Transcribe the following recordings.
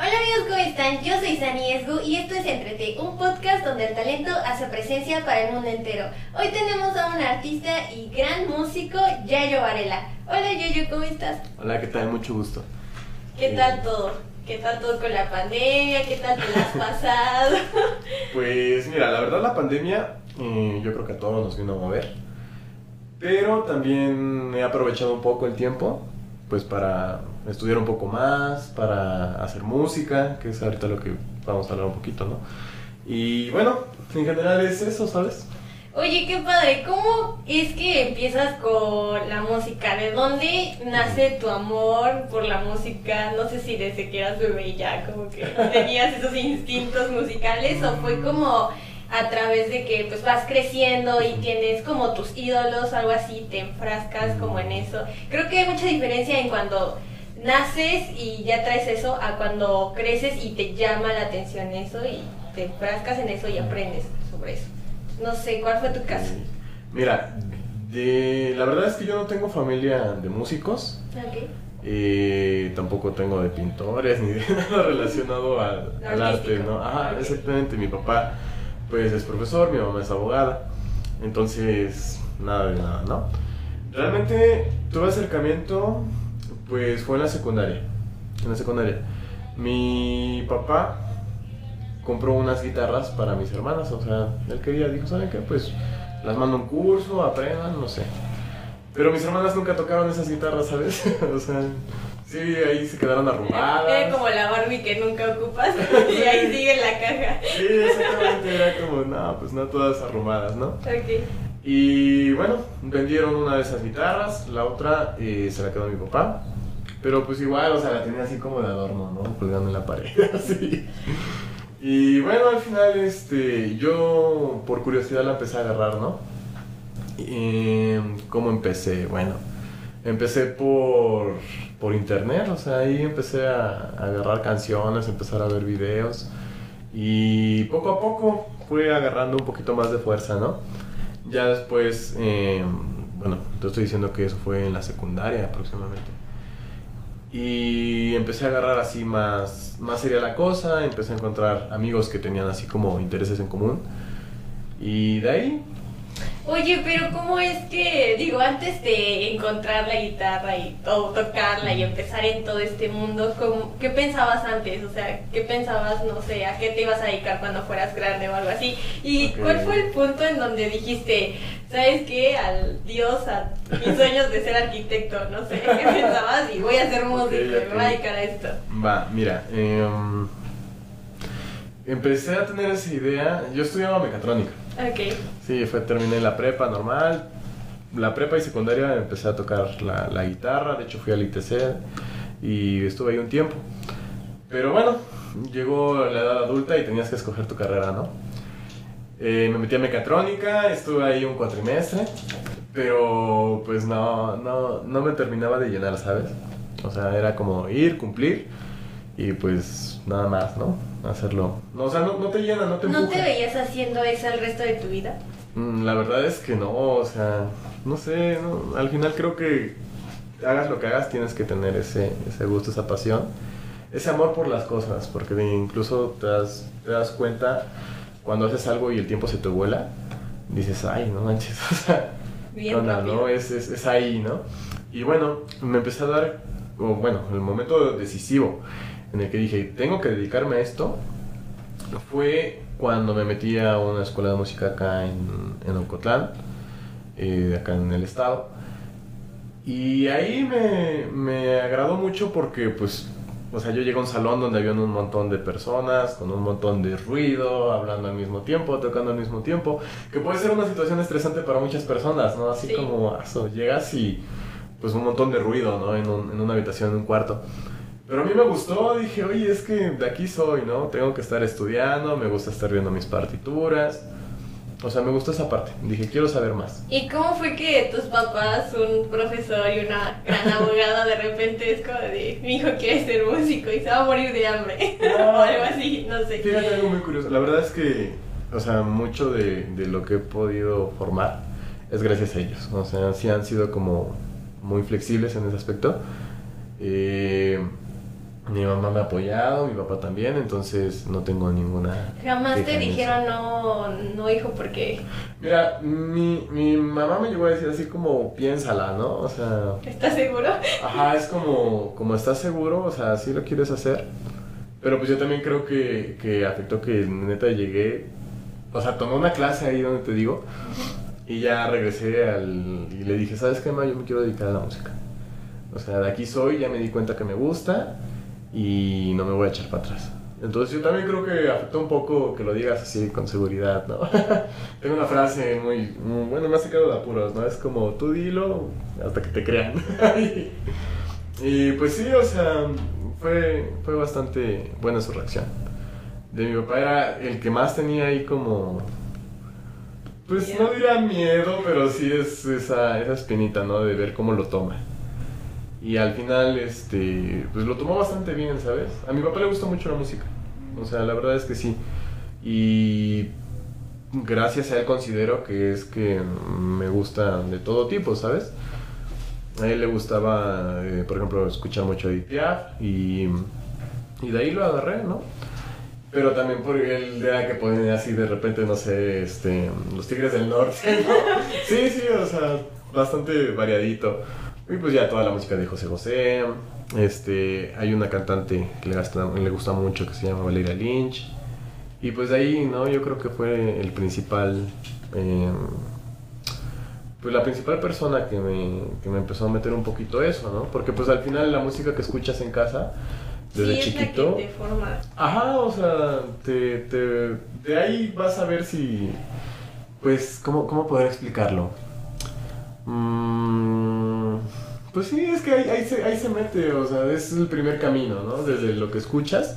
Hola amigos, ¿cómo están? Yo soy Sani Esgu y esto es Entrete, un podcast donde el talento hace presencia para el mundo entero. Hoy tenemos a un artista y gran músico, Yayo Varela. Hola Yayo, ¿cómo estás? Hola, ¿qué tal? Mucho gusto. ¿Qué tal todo? ¿Qué tal todo con la pandemia? ¿Qué tal te la has pasado? Pues mira, la verdad la pandemia eh, yo creo que a todos nos vino a mover. Pero también he aprovechado un poco el tiempo pues para estudiar un poco más, para hacer música, que es ahorita lo que vamos a hablar un poquito, ¿no? Y bueno, en general es eso, ¿sabes? Oye, qué padre, ¿cómo es que empiezas con la música? ¿De dónde nace tu amor por la música? No sé si desde que eras bebé ya como que tenías esos instintos musicales o fue como a través de que pues vas creciendo y tienes como tus ídolos, algo así, te enfrascas como en eso. Creo que hay mucha diferencia en cuando naces y ya traes eso a cuando creces y te llama la atención eso y te enfrascas en eso y aprendes sobre eso. No sé, ¿cuál fue tu caso? Mira, de, la verdad es que yo no tengo familia de músicos. Ok. Eh, tampoco tengo de pintores ni de nada relacionado al, al arte. ¿no? Ajá, Ok. exactamente. Mi papá, pues, es profesor, mi mamá es abogada. Entonces, nada de nada, ¿no? Realmente tuve acercamiento, pues, fue en la secundaria. En la secundaria. Mi papá compró unas guitarras para mis hermanas, o sea, él quería, dijo, ¿saben qué? Pues, las mando un curso, aprendan, no sé. Pero mis hermanas nunca tocaron esas guitarras, ¿sabes? o sea, sí, ahí se quedaron arrugadas. Era como la Barbie que nunca ocupas y ahí sigue la caja. Sí, exactamente, era como, no, pues no todas arrumadas, ¿no? Ok. Y bueno, vendieron una de esas guitarras, la otra eh, se la quedó mi papá. Pero pues igual, o sea, la tenía así como de adorno, ¿no? Colgando en la pared, así. Y bueno, al final, este, yo por curiosidad la empecé a agarrar, ¿no? Y, ¿Cómo empecé? Bueno, empecé por, por internet, o sea, ahí empecé a, a agarrar canciones, empezar a ver videos. Y poco a poco fue agarrando un poquito más de fuerza, ¿no? Ya después, eh, bueno, te estoy diciendo que eso fue en la secundaria aproximadamente. Y empecé a agarrar así más, más seria la cosa, empecé a encontrar amigos que tenían así como intereses en común. Y de ahí, Oye, pero ¿cómo es que, digo, antes de encontrar la guitarra y tocarla y empezar en todo este mundo, ¿cómo- ¿qué pensabas antes? O sea, ¿qué pensabas, no sé, a qué te ibas a dedicar cuando fueras grande o algo así? ¿Y cuál fue el punto en donde dijiste, ¿sabes qué? Al Dios, a mis sueños de ser arquitecto, no sé, ¿qué pensabas? Y voy a ser músico, Ok, y me voy a dedicar a esto. va, mira, em, empecé a tener esa idea, yo estudiaba mecatrónica. Ok. Sí, fue, terminé la prepa normal. La prepa y secundaria empecé a tocar la, guitarra, de hecho fui al ITC y estuve ahí un tiempo. Pero bueno, llegó la edad adulta y tenías que escoger tu carrera, ¿no? Eh, me metí a mecatrónica, estuve ahí un cuatrimestre, pero pues no, no, no me terminaba de llenar, ¿sabes? O sea, era como ir, cumplir y pues nada más, ¿no? Hacerlo. No, o sea, no, no te llena, no te ¿No empuja. te veías haciendo eso el resto de tu vida? Mm, La verdad es que no, o sea, no sé, no, al final creo que hagas lo que hagas tienes que tener ese, ese gusto, esa pasión, ese amor por las cosas, porque incluso te das, te das cuenta cuando haces algo y el tiempo se te vuela, dices, ay, no manches, o sea, Bien ¿qué onda, rápido. no? Es, es, es ahí, ¿no? Y bueno, me empecé a dar, o bueno, el momento decisivo en el que dije, tengo que dedicarme a esto, fue cuando me metí a una escuela de música acá en, en Ocotlán, eh, acá en el estado. Y ahí me, me agradó mucho porque, pues, o sea, yo llegué a un salón donde había un montón de personas, con un montón de ruido, hablando al mismo tiempo, tocando al mismo tiempo, que puede ser una situación estresante para muchas personas, ¿no? Así Sí. como, aso, llegas y, pues, un montón de ruido, ¿no? En, un- en una habitación, en un cuarto. Pero a mí me gustó, dije, oye, es que de aquí soy, ¿no? Tengo que estar estudiando, me gusta estar viendo mis partituras. O sea, me gustó esa parte. Dije, quiero saber más. ¿Y cómo fue que tus papás, un profesor y una gran abogada, de repente es como de, mi hijo quiere ser músico y se va a morir de hambre? No. o algo así, no sé. Fíjate algo muy curioso. La verdad es que, o sea, mucho de, de lo que he podido formar es gracias a ellos. O sea, sí han sido como muy flexibles en ese aspecto. Eh, Mi mamá me ha apoyado, mi papá también, entonces no tengo ninguna... Jamás te dijeron no, no hijo, porque Mira, mi, mi mamá me llegó a decir así como piénsala, ¿no? O sea, estás seguro. ajá, es como, como estás seguro, o sea, sí lo quieres hacer. Pero pues yo también creo que, que afectó que neta llegué, o sea, tomé una clase ahí donde te digo, y ya regresé al, y le dije, ¿sabes qué, ma? Yo me quiero dedicar a la música. O sea, de aquí soy, ya me di cuenta que me gusta y no me voy a echar para atrás. Entonces yo también creo que afectó un poco que lo digas así con seguridad, ¿no? Tengo una frase muy, muy- bueno, me ha sacado de apuros, ¿no? Es como, tú dilo hasta que te crean. y pues sí, o sea, fue, fue bastante buena su reacción. De mi papá era el que más tenía ahí como... Pues no diría miedo, pero sí es esa, esa espinita, ¿no? De ver cómo lo toma. Y al final, este, pues lo tomó bastante bien, ¿sabes? A mi papá le gusta mucho la música. O sea, la verdad es que sí. Y gracias a él considero que es que me gusta de todo tipo, ¿sabes? A él le gustaba, eh, por ejemplo, escuchar mucho Edith Piaf y, y de ahí lo agarré, ¿no? Pero también por él era que ponía así de repente, no sé, este, los Tigres del Norte, ¿no? Sí, sí, o sea, bastante variadito. Y pues ya toda la música de José José. Este, hay una cantante que le, gasta- le gusta mucho que se llama Valeria Lynch. Y pues de ahí, ¿no? Yo creo que fue el principal. eh, pues la principal persona que me, que me empezó a meter un poquito eso, ¿no? Porque pues al final la música que escuchas en casa, desde sí, chiquito. la que te forma. Ajá, o sea, te, te- de ahí vas a ver si, pues, ¿cómo, cómo poder explicarlo? Mm, pues sí, es que ahí, ahí, se, ahí se mete, o sea, es el primer camino, ¿no? Desde lo que escuchas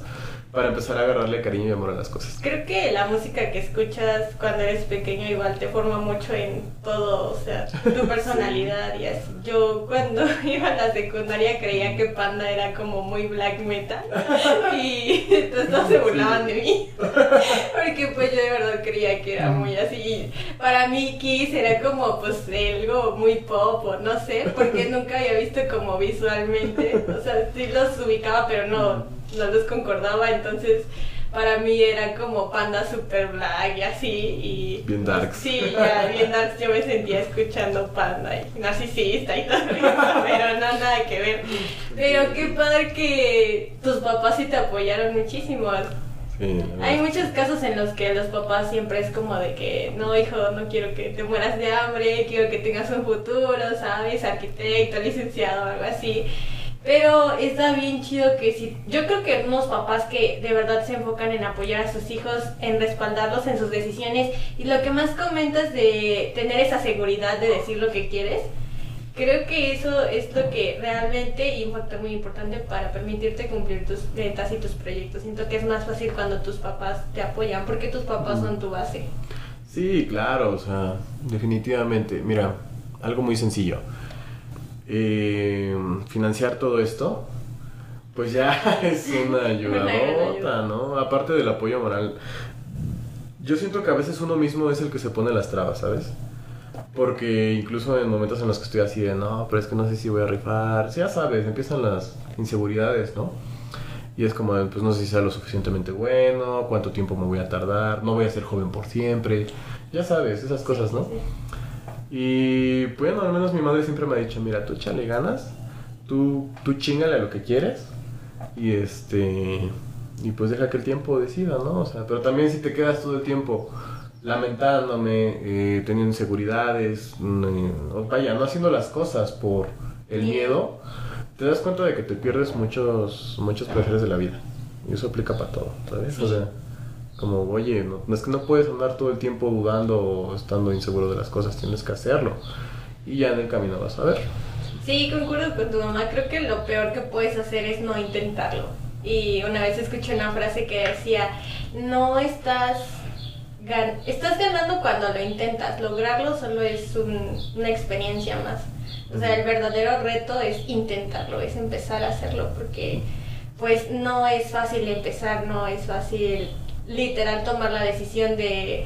para empezar a agarrarle cariño y amor a las cosas. Creo que la música que escuchas cuando eres pequeño igual te forma mucho en todo, o sea, tu personalidad y así. Yo cuando iba a la secundaria creía que Panda era como muy black metal y entonces todos se burlaban de mí porque pues yo de verdad creía que era muy así. Para mí Kiss era como pues algo muy pop o no sé, porque nunca había visto como visualmente, o sea, sí los ubicaba pero no no los concordaba, entonces para mí era como panda super black y así y Bien darks. sí, ya bien darks yo me sentía escuchando panda y narcisista y todo eso, pero no nada que ver. Pero qué padre que tus papás sí te apoyaron muchísimo. Sí. Hay muchos casos en los que los papás siempre es como de que, no, hijo, no quiero que te mueras de hambre, quiero que tengas un futuro, ¿sabes? Arquitecto, licenciado, algo así. Pero está bien chido que si... Yo creo que unos papás que de verdad se enfocan en apoyar a sus hijos, en respaldarlos en sus decisiones, y lo que más comentas de tener esa seguridad de decir lo que quieres, Creo que eso es lo que realmente y un factor muy importante para permitirte cumplir tus metas y tus proyectos. Siento que es más fácil cuando tus papás te apoyan, porque tus papás son tu base. Sí, claro, o sea, definitivamente. Mira, algo muy sencillo. Eh, financiar todo esto, pues ya es una ayudadota, ¿no? Aparte del apoyo moral. Yo siento que a veces uno mismo es el que se pone las trabas, ¿sabes? Porque incluso en momentos en los que estoy así de, no, pero es que no sé si voy a rifar, ya sabes, empiezan las inseguridades, ¿no? Y es como, pues no sé si sea lo suficientemente bueno, cuánto tiempo me voy a tardar, no voy a ser joven por siempre, ya sabes, esas cosas, ¿no? Sí, sí. Y bueno, al menos mi madre siempre me ha dicho, mira, tú échale ganas, tú, tú chingale a lo que quieres y este y pues deja que el tiempo decida, ¿no? O sea, pero también si te quedas todo el tiempo lamentándome, eh, teniendo inseguridades, mm, eh, vaya, no haciendo las cosas por el miedo, te das cuenta de que te pierdes muchos muchos placeres de la vida. Y eso aplica para todo, ¿sabes? O sea, como, oye, no, es que no puedes andar todo el tiempo dudando o estando inseguro de las cosas, tienes que hacerlo. Y ya en el camino vas a ver. Sí, concuerdo con tu mamá. Creo que lo peor que puedes hacer es no intentarlo. Y una vez escuché una frase que decía, no estás, gan- estás ganando cuando lo intentas, lograrlo solo es un- una experiencia más. O sea, el verdadero reto es intentarlo, es empezar a hacerlo, porque pues no es fácil empezar, no es fácil literal tomar la decisión de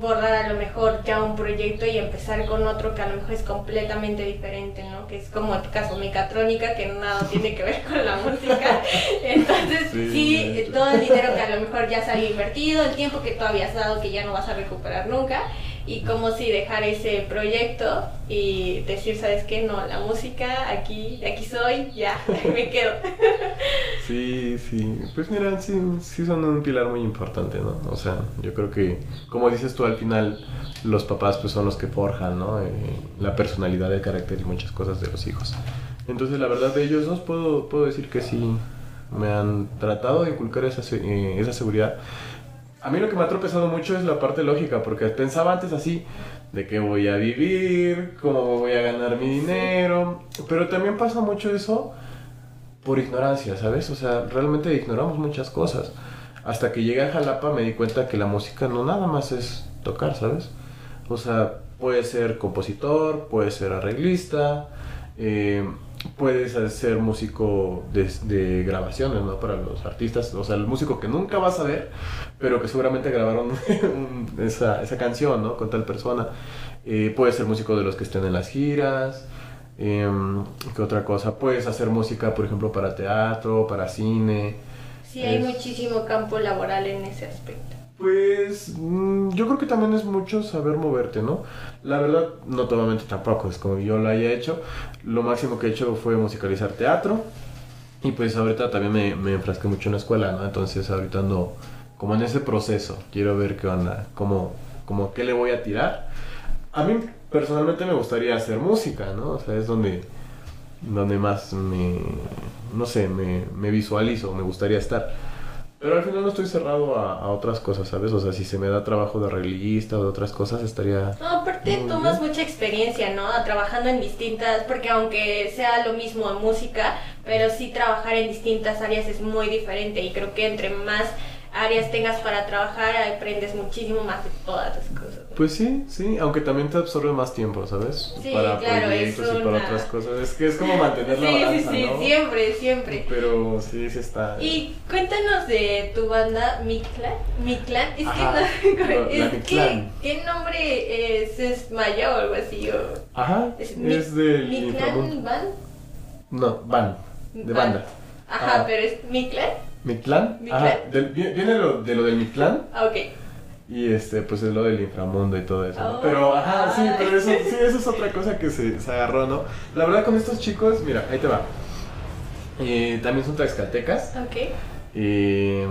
bordar a lo mejor ya un proyecto y empezar con otro que a lo mejor es completamente diferente, ¿no? Que es como el caso mecatrónica, que nada tiene que ver con la música. Entonces, sí, todo el dinero que a lo mejor ya se había invertido, el tiempo que tú habías dado que ya no vas a recuperar nunca, y como si dejar ese proyecto y decir, ¿sabes qué? No, la música, aquí, aquí soy, ya, me quedo. Sí, sí, pues mira, sí, sí son un pilar muy importante, ¿no? O sea, yo creo que, como dices tú, al final los papás pues son los que forjan, ¿no? Eh, la personalidad, el carácter y muchas cosas de los hijos. Entonces, la verdad de ellos dos puedo, puedo decir que sí me han tratado de inculcar esa, eh, esa seguridad a mí lo que me ha tropezado mucho es la parte lógica, porque pensaba antes así, de qué voy a vivir, cómo voy a ganar mi dinero, pero también pasa mucho eso por ignorancia, ¿sabes? O sea, realmente ignoramos muchas cosas. Hasta que llegué a Jalapa me di cuenta que la música no nada más es tocar, ¿sabes? O sea, puede ser compositor, puede ser arreglista, eh, puedes ser músico de, grabaciones, ¿no? Para los artistas, o sea, el músico que nunca vas a ver, pero que seguramente grabaron esa, esa, canción, ¿no? Con tal persona. Eh, puedes ser músico de los que estén en las giras. Em, ¿Qué otra cosa? Puedes hacer música, por ejemplo, para teatro, para cine. Sí, hay muchísimo campo laboral en ese aspecto. Pues mm, yo creo que también es mucho saber moverte, ¿no? La verdad, no totalmente tampoco es como yo lo haya hecho. Lo máximo que he hecho fue musicalizar teatro. Y pues ahorita también me, me enfrasqué mucho en la escuela, ¿no? Entonces ahorita ando como en ese proceso. Quiero ver qué onda, cómo, como qué le voy a tirar. A mí personalmente me gustaría hacer música, ¿no? O sea, es donde, donde más me, no sé, me, me visualizo, me gustaría estar. Pero al final no estoy cerrado a, otras cosas, ¿sabes? O sea, si se me da trabajo de arreglista o de otras cosas, estaría... No, aparte tomas mucha experiencia, ¿no? Trabajando en distintas, porque aunque sea lo mismo en música, pero sí trabajar en distintas áreas es muy diferente y creo que entre más áreas tengas para trabajar, aprendes muchísimo más de todas las cosas. Pues sí, sí, aunque también te absorbe más tiempo, ¿sabes? Sí, para claro, proyectos y para otras cosas. Es que es como mantener la balanza, Sí, sí, siempre, siempre. Pero sí, sí está. Y cuéntanos de tu banda Miclan. Miclan, es que no, es que, ¿qué nombre es? ¿Es maya o algo así? O... Ajá, es, es del Band. No, Band, de banda. Ajá, pero es Miclan. ¿Mictlán? Ajá, viene lo, de lo del Mictlán. Ah, ok. Y este, pues es lo del inframundo y todo eso. Oh, pero, ajá, sí, pero eso, sí, eso es otra cosa que se, se, agarró, ¿no? La verdad con estos chicos, mira, ahí te va. Eh, también son tlaxcaltecas. Ok. Eh,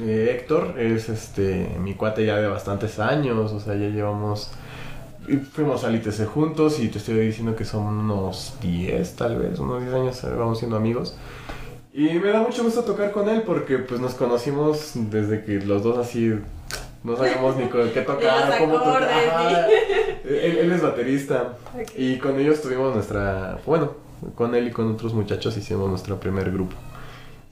Héctor es este mi cuate ya de bastantes años, o sea, ya llevamos fuimos al ITC juntos y te estoy diciendo que son unos 10 tal vez, unos 10 años vamos siendo amigos. Y me da mucho gusto tocar con él porque pues nos conocimos desde que los dos así no sabíamos ni qué tocar, cómo tocar. Él, es baterista y con ellos tuvimos nuestra, bueno, con él y con otros muchachos hicimos nuestro primer grupo.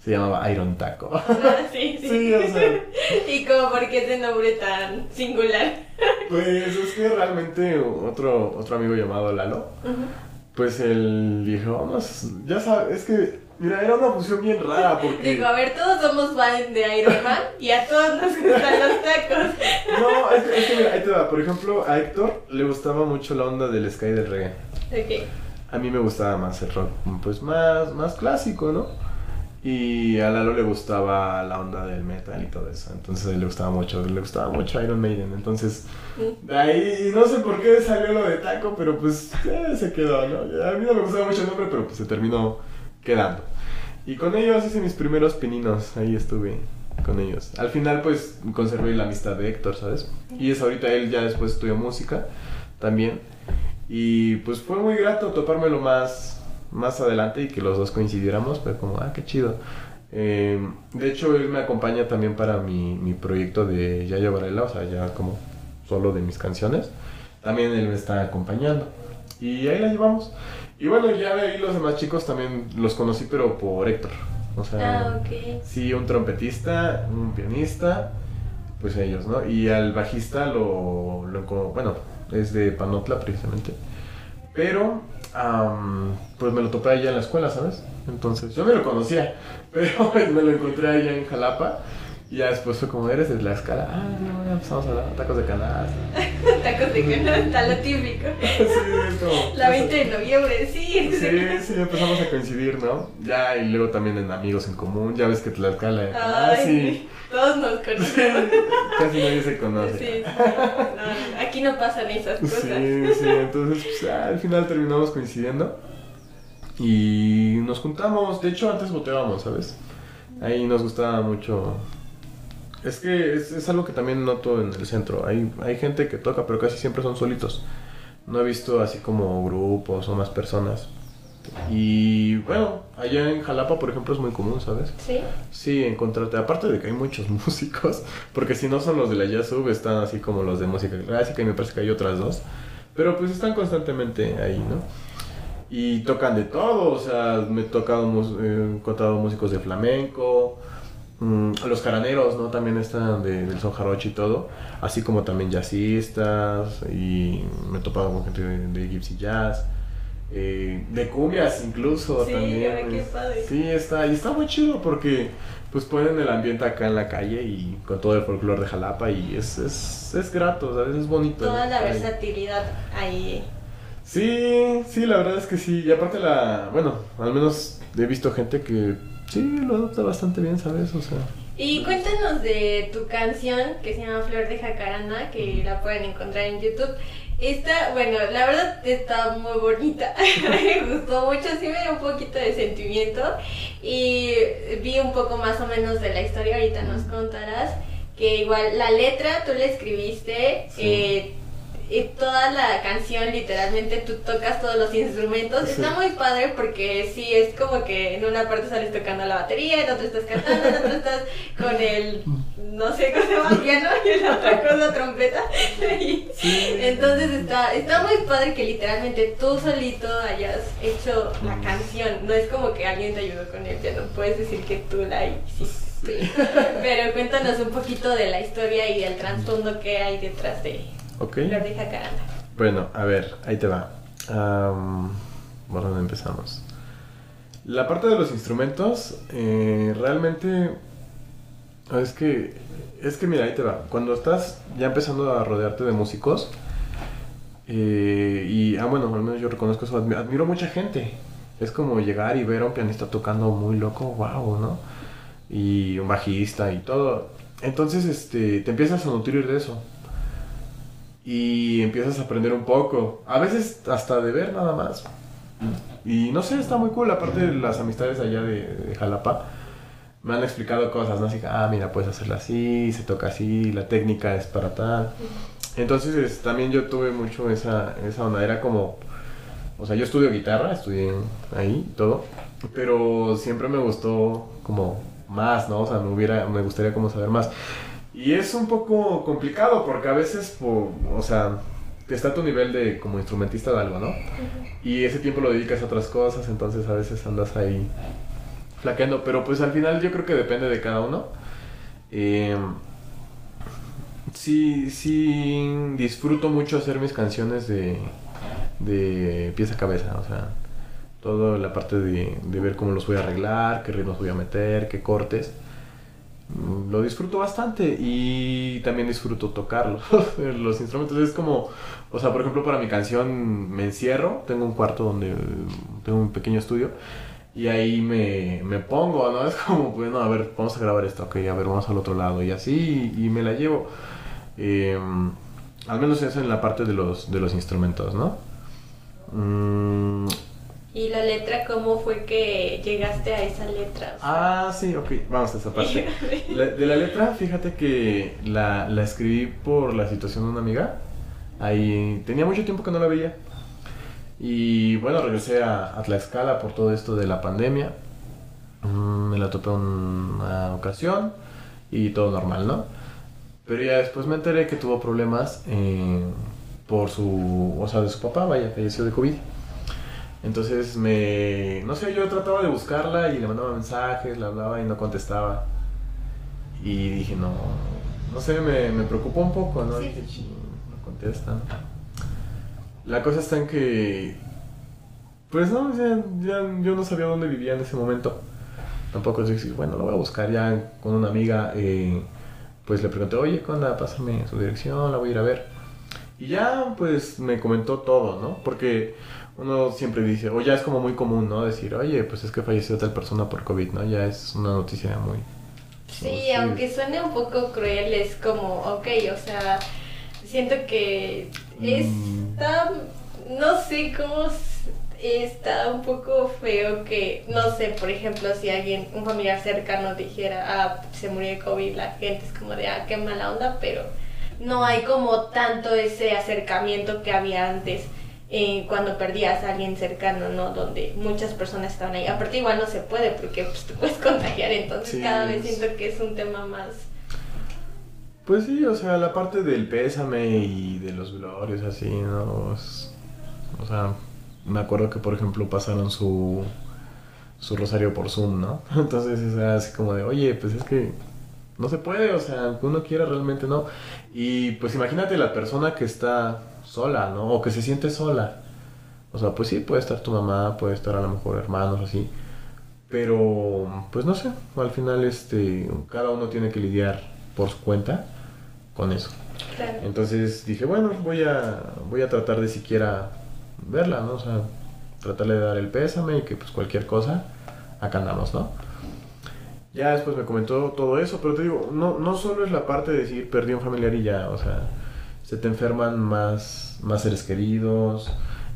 Se llamaba Iron Taco. Ah, sí, sí. sí o sea. ¿Y cómo por qué ese nombre tan singular? Pues es que realmente otro, otro amigo llamado Lalo, pues él dijo, vamos, ya sabes, es que Mira, era una fusión bien rara porque... Digo, a ver, todos somos fans de Iron Man y a todos nos gustan los tacos. No, es, que mira, ahí te va. Por ejemplo, a Héctor le gustaba mucho la onda del sky del reggae. Ok. A mí me gustaba más el rock, pues más, más clásico, ¿no? Y a Lalo le gustaba la onda del metal y todo eso. Entonces le gustaba mucho, le gustaba mucho Iron Maiden. Entonces, mm. de ahí, no sé por qué salió lo de taco, pero pues eh, se quedó, ¿no? A mí no me gustaba mucho el nombre, pero pues se terminó quedando. Y con ellos hice mis primeros pininos, ahí estuve con ellos. Al final pues conservé la amistad de Héctor, ¿sabes? Y es ahorita él ya después estudió música también. Y pues fue muy grato topármelo más, más adelante y que los dos coincidiéramos, fue como, ah, qué chido. Eh, de hecho, él me acompaña también para mi, mi proyecto de Yayo Varela, o sea, ya como solo de mis canciones. También él me está acompañando. Y ahí la llevamos. Y bueno, ya de ahí los demás chicos también los conocí, pero por Héctor. O sea, ah, okay. sí, un trompetista, un pianista, pues ellos, ¿no? Y al bajista lo, lo bueno, es de Panotla precisamente. Pero, pues me lo topé allá en la escuela, ¿sabes? Entonces, yo me lo conocía, pero me lo encontré allá en Jalapa. Y ya después fue como, eres de la escala. Ah, no, ya empezamos a hablar, tacos de canasta. Tacos de canasta, lo típico. sí, es como. La 20 de noviembre, sí. Sí, sí, empezamos a coincidir, ¿no? Ya, y luego también en amigos en común, ya ves que Tlaxcala. Ah, Ay, sí. Todos nos conocemos. Casi nadie se conoce. Sí, sí. No, aquí no pasan esas cosas. Sí, sí, entonces pues, ah, al final terminamos coincidiendo y nos juntamos. De hecho, antes boteábamos, ¿sabes? Ahí nos gustaba mucho. Es que es, es algo que también noto en el centro. Hay, hay gente que toca, pero casi siempre son solitos. No he visto así como grupos o más personas. Y bueno, allá en Jalapa, por ejemplo, es muy común, ¿sabes? Sí. Sí, encontrarte. Aparte de que hay muchos músicos, porque si no son los de la Jazz Sub, están así como los de música clásica y me parece que hay otras dos. Pero pues están constantemente ahí, ¿no? Y tocan de todo, o sea, me he tocado, eh, he encontrado músicos de flamenco, mm, los caraneros, ¿no? También están de, del son jarocho y todo, así como también jazzistas, y me he topado con gente de, de gypsy jazz. eh, de cumbias incluso Sí, también. padre. Sí, está, y está muy chido porque pues ponen el ambiente acá en la calle y con todo el folclore de Jalapa y es, es, es grato, ¿sabes? Es bonito. Toda la Ahí. versatilidad ahí. Sí, sí, la verdad es que sí. Y aparte la, bueno, al menos he visto gente que sí lo adopta bastante bien, ¿sabes? O sea, Y cuéntanos de tu canción que se llama Flor de Jacaranda, que la pueden encontrar en YouTube. Esta, bueno, la verdad está muy bonita, me gustó mucho, sí me dio un poquito de sentimiento y vi un poco más o menos de la historia, ahorita nos contarás, que igual la letra tú la escribiste, Sí. eh, y toda la canción literalmente tú tocas todos los instrumentos. Sí. Está muy padre porque sí es como que en una parte sales tocando la batería, en otra estás cantando, en otra estás con el no sé cómo se llama el piano y en la otra cosa trompeta. Y Sí. Entonces está, está muy padre que literalmente tú solito hayas hecho la canción. No es como que alguien te ayudó con el piano, puedes decir que tú la hiciste. Pero cuéntanos un poquito de la historia y del trasfondo que hay detrás de ok. Bueno, a ver, ahí te va. Am, ¿Por dónde empezamos? La parte de los instrumentos, eh, realmente es que, es que mira, ahí te va. Cuando estás ya empezando a rodearte de músicos, eh, y, ah, bueno, al menos yo reconozco eso, admi- admiro mucha gente. Es como llegar y ver a un pianista tocando muy loco, wow, ¿no? Y un bajista y todo. Entonces, este, te empiezas a nutrir de eso y empiezas a aprender un poco. A veces hasta de ver nada más. Y no sé, está muy cool. Aparte de las amistades allá de, de Jalapa, me han explicado cosas, ¿no? Así que, ah, mira, puedes hacerla así, se toca así, la técnica es para tal. Entonces, es- también yo tuve mucho esa, esa onda. Era como, o sea, yo estudio guitarra, estudié ahí todo, pero siempre me gustó como más, ¿no? O sea, me, hubiera, me gustaría como saber más. Y es un poco complicado porque a veces, po- o sea, está a tu nivel de como instrumentista de algo, ¿no? Y ese tiempo lo dedicas a otras cosas, entonces a veces andas ahí flaqueando. Pero pues al final yo creo que depende de cada uno. Eh, sí, sí disfruto mucho hacer mis canciones de, de pieza a cabeza, o sea, toda la parte de, de ver cómo los voy a arreglar, qué ritmos voy a meter, qué cortes. Mm, Lo disfruto bastante y también disfruto tocarlos, los instrumentos. Es como, o sea, por ejemplo, para mi canción me encierro, tengo un cuarto donde tengo un pequeño estudio y ahí me, me pongo, ¿no? Es como, bueno, a ver, vamos a grabar esto, ok, a ver, vamos al otro lado y así, y, me la llevo. Eh, al menos eso en la parte de los, de los instrumentos, ¿no? Mm, Y la letra, ¿cómo fue que llegaste a esa letra? Ah, sí, ok, vamos a esa parte. La- de la letra, fíjate que la, la escribí por la situación de una amiga. Ahí tenía mucho tiempo que no la veía. Y bueno, regresé a, a Tlaxcala por todo esto de la pandemia. Mm, Me la topé una ocasión y todo normal, ¿no? Pero ya después me enteré que tuvo problemas eh, por su, o sea, de su papá, vaya, falleció de COVID. Entonces me, no sé, yo trataba de buscarla y le mandaba mensajes, le hablaba y no contestaba. Y dije, no, no sé, me, me preocupó un poco, ¿no? Sí. Dije, "Chin, no contestan. La cosa está en que, pues no, ya, ya yo no sabía dónde vivía en ese momento. tampoco es decir, bueno, lo voy a buscar ya con una amiga, eh, pues le pregunté, oye, ¿qué onda? Pásame su dirección, la voy a ir a ver. Y ya, pues me comentó todo, ¿no? Porque uno siempre dice, o ya es como muy común, ¿no? Decir, oye, pues es que falleció tal persona por COVID, ¿no? Ya es una noticia muy... Sí, aunque suene un poco cruel, es como, ok, o sea, siento que Mm. está, no sé cómo está un poco feo que, no sé, por ejemplo, si alguien, un familiar cercano dijera, ah, se murió de COVID, la gente es como de, ah, qué mala onda, pero no hay como tanto ese acercamiento que había antes. Eh, cuando perdías a alguien cercano, ¿no? Donde muchas personas estaban ahí. Aparte igual no se puede porque pues, te puedes contagiar, entonces Sí, cada vez es- siento que es un tema más... Pues sí, o sea, la parte del pésame y de los glorios así, ¿no? Es- o sea, me acuerdo que por ejemplo pasaron su, su rosario por Zoom, ¿no? Entonces es así como de, oye, pues es que no se puede, o sea, aunque uno quiera realmente no. Y pues imagínate la persona que está sola, ¿no? O que se siente sola. O sea, pues sí, puede estar tu mamá, puede estar a lo mejor hermanos así. Pero, pues no sé, al final este, cada uno tiene que lidiar por su cuenta con eso. Claro. Entonces dije, bueno, voy a, voy a tratar de siquiera verla, ¿no? O sea, tratarle de dar el pésame y que pues cualquier cosa, acá andamos, ¿no? Ya después me comentó todo eso, pero te digo, no, no solo es la parte de decir perdí un familiar y ya, o sea, se te enferman más, más seres queridos,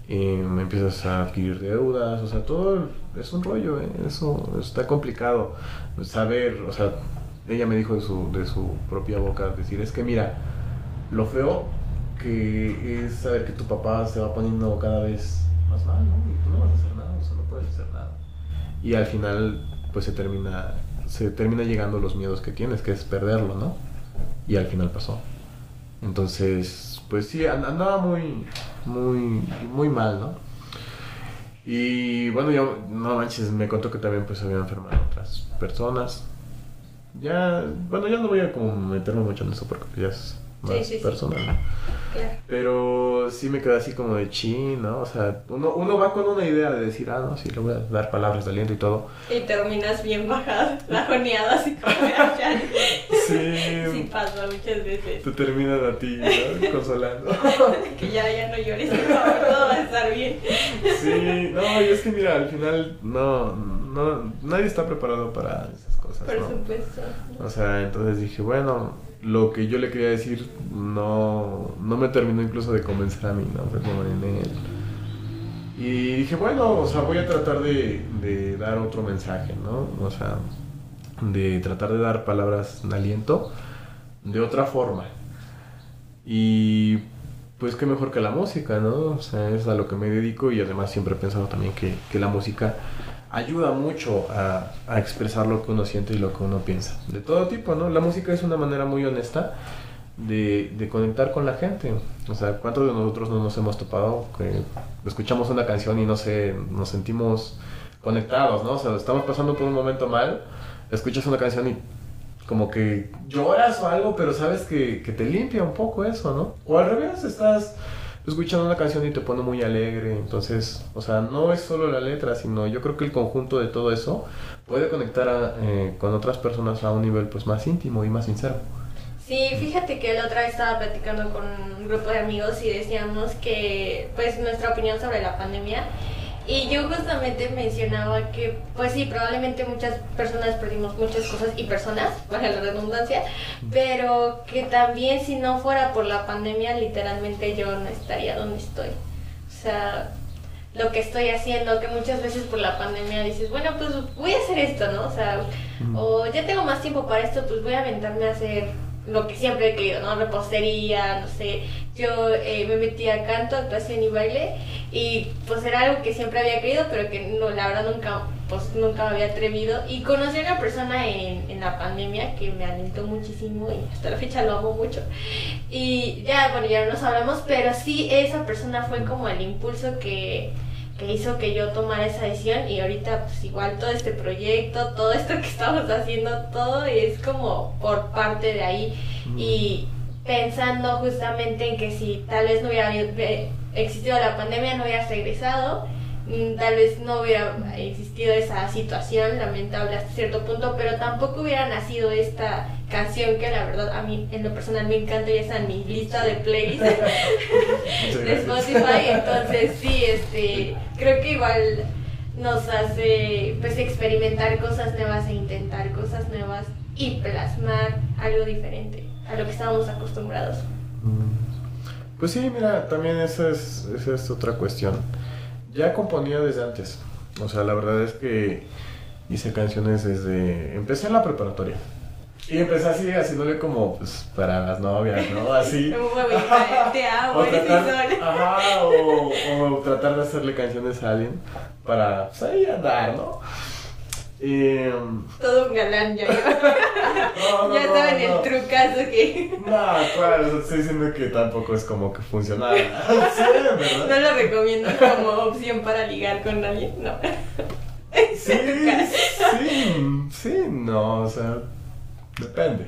eh, empiezas a adquirir deudas, o sea, todo es un rollo, ¿eh? eso está complicado. Saber, o sea, ella me dijo de su, de su propia boca, decir, es que mira, lo feo que es saber que tu papá se va poniendo cada vez más mal, ¿no? Y tú no vas a hacer nada, o sea, no puedes hacer nada. Y al final, pues se termina, se termina llegando los miedos que tienes, que es perderlo, ¿no? Y al final pasó. Entonces, pues sí, and- andaba muy, muy, muy mal, ¿no? Y bueno, yo, no manches, me contó que también pues habían enfermado otras personas. Ya, bueno, ya no voy a como meterme mucho en eso porque ya es más Sí, sí, sí. personal. Pero sí me quedé así como de chin, ¿no? O sea, uno, uno va con una idea de decir, ah, no, sí, le voy a dar palabras de aliento y todo. Y terminas bien bajado, bajoneado, así como de "Ay, Sí, Sí pasa muchas veces. te terminan a ti, ¿no? Consolando. Que ya, ya no llores, por favor, todo va a estar bien. Sí, no, y es que mira, al final no, no, nadie está preparado para esas cosas, Por ¿no? supuesto. O sea, entonces dije, bueno, lo que yo le quería decir no, no me terminó incluso de convencer a mí, ¿no? Como en él. Y dije, bueno, o sea, voy a tratar de, de dar otro mensaje, ¿no? O sea, de tratar de dar palabras de aliento de otra forma. Y pues qué mejor que la música, ¿no? O sea, es a lo que me dedico y además siempre he pensado también que, que la música ayuda mucho a, a expresar lo que uno siente y lo que uno piensa. De todo tipo, ¿no? La música es una manera muy honesta de, de conectar con la gente. O sea, ¿cuántos de nosotros no nos hemos topado que escuchamos una canción y no sé, nos sentimos conectados, ¿no? O sea, estamos pasando por un momento mal, escuchas una canción y como que lloras o algo, pero sabes que, que te limpia un poco eso, ¿no? O al revés, estás escuchando una canción y te pone muy alegre, entonces, o sea, no es solo la letra, sino yo creo que el conjunto de todo eso puede conectar a, eh, con otras personas a un nivel pues más íntimo y más sincero. Sí, fíjate que la otra vez estaba platicando con un grupo de amigos y decíamos que, pues, nuestra opinión sobre la pandemia. Y yo justamente mencionaba que, pues sí, probablemente muchas personas perdimos muchas cosas y personas, para la redundancia, pero que también si no fuera por la pandemia, literalmente yo no estaría donde estoy. O sea, lo que estoy haciendo, que muchas veces por la pandemia dices, bueno, pues voy a hacer esto, ¿no? O sea, o ya tengo más tiempo para esto, pues voy a aventarme a hacer lo que siempre he querido, ¿no? Repostería, no sé. Yo eh, me metí a canto, actuación y baile y pues era algo que siempre había querido, pero que no, la verdad nunca, pues nunca me había atrevido. Y conocí a una persona en, en la pandemia que me alentó muchísimo y hasta la fecha lo amo mucho. Y ya, bueno, ya no nos hablamos, pero sí esa persona fue como el impulso que, que hizo que yo tomara esa decisión y ahorita pues igual todo este proyecto, todo esto que estamos haciendo, todo es como por parte de ahí y pensando justamente en que si tal vez no hubiera eh, existido la pandemia no hubieras regresado tal vez no hubiera existido esa situación lamentable hasta cierto punto, pero tampoco hubiera nacido esta canción que la verdad a mí en lo personal me encanta y está en mi lista de playlists de Spotify, entonces sí, este, creo que igual nos hace pues experimentar cosas nuevas e intentar cosas nuevas y plasmar algo diferente a lo que estábamos acostumbrados. Mm. Pues sí, mira, también esa es, esa es otra cuestión. Ya componía desde antes. O sea, la verdad es que hice canciones desde... Empecé en la preparatoria. Y empecé así, haciéndole como, pues, para las novias, ¿no? Así. te amo, o tratar, ajá, o, o, tratar de hacerle canciones a alguien para, pues, ahí andar, ¿no? Eh, Todo un galán ya. no, no, ya saben el trucazo que. No, claro, estoy diciendo que tampoco es como que funcionara. sí, ¿verdad? No lo recomiendo como opción para ligar con alguien, no. Sí, sí, sí, no, o sea, depende.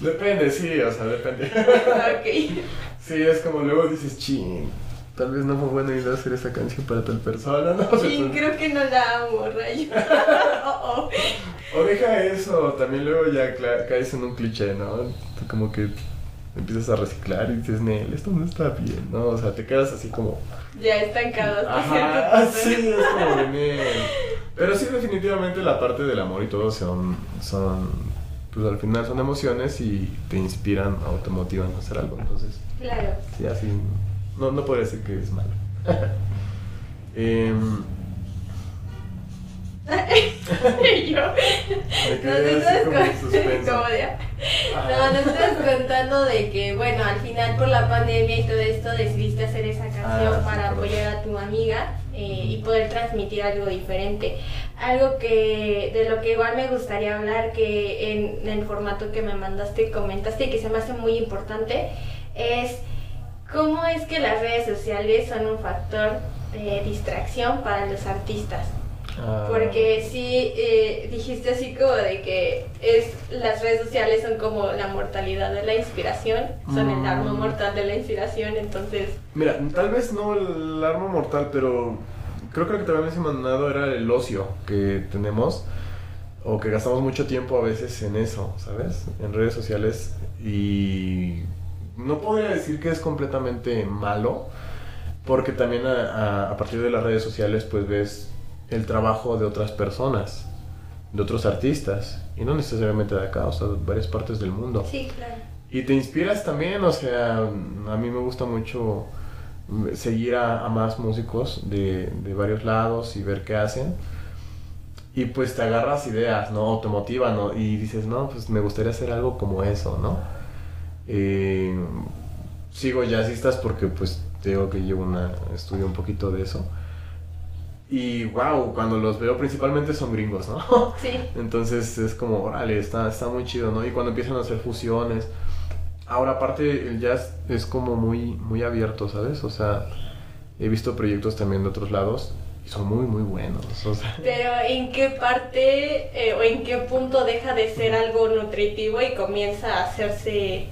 Depende, sí, o sea, depende. ok. Sí, es como luego dices, ching tal vez no fue buena idea hacer esa canción para tal persona, ¿no? Sí, creo que no la amo, Rayo. oh, oh. O deja eso, también luego ya caes en un cliché, ¿no? Como que empiezas a reciclar y dices, Nel, esto no está bien, ¿no? O sea, te quedas así como... Ya estancado hasta Ajá, sí, es como de Pero sí, definitivamente la parte del amor y todo son, son, pues al final son emociones y te inspiran o te motivan a hacer algo, entonces... Claro. Sí, así no, no podría decir que es malo. eh, yo. No, nos estás contando de que, bueno, al final por la pandemia y todo esto decidiste hacer esa canción ah, para apoyar a tu amiga eh, y poder transmitir algo diferente. Algo que, de lo que igual me gustaría hablar, que en, en el formato que me mandaste comentaste y que se me hace muy importante, es ¿Cómo es que las redes sociales son un factor de distracción para los artistas? Ah. Porque sí, eh, dijiste así como de que es las redes sociales son como la mortalidad de la inspiración, son el arma mm. mortal de la inspiración, entonces... Mira, tal vez no el arma mortal, pero creo que lo que te había mencionado era el ocio que tenemos o que gastamos mucho tiempo a veces en eso, ¿sabes? En redes sociales y no podría decir que es completamente malo, porque también a, partir de las redes sociales pues ves el trabajo de otras personas, de otros artistas, y no necesariamente de acá, o sea, de varias partes del mundo. Sí, claro. Y te inspiras también, o sea, a mí me gusta mucho seguir a, más músicos de, de, varios lados y ver qué hacen. Y pues te agarras ideas, ¿no? te motivan, ¿no? Y dices, no, pues me gustaría hacer algo como eso, ¿no? Eh, sigo jazzistas porque pues tengo que llevo una estudio un poquito de eso. Y wow, cuando los veo principalmente son gringos, ¿no? Sí. Entonces es como, órale, está, está muy chido, ¿no? Y cuando empiezan a hacer fusiones. Ahora aparte el jazz es como muy, muy abierto, ¿sabes? O sea, he visto proyectos también de otros lados y son muy, muy buenos. Pero ¿en qué parte eh, o en qué punto deja de ser algo nutritivo y comienza a hacerse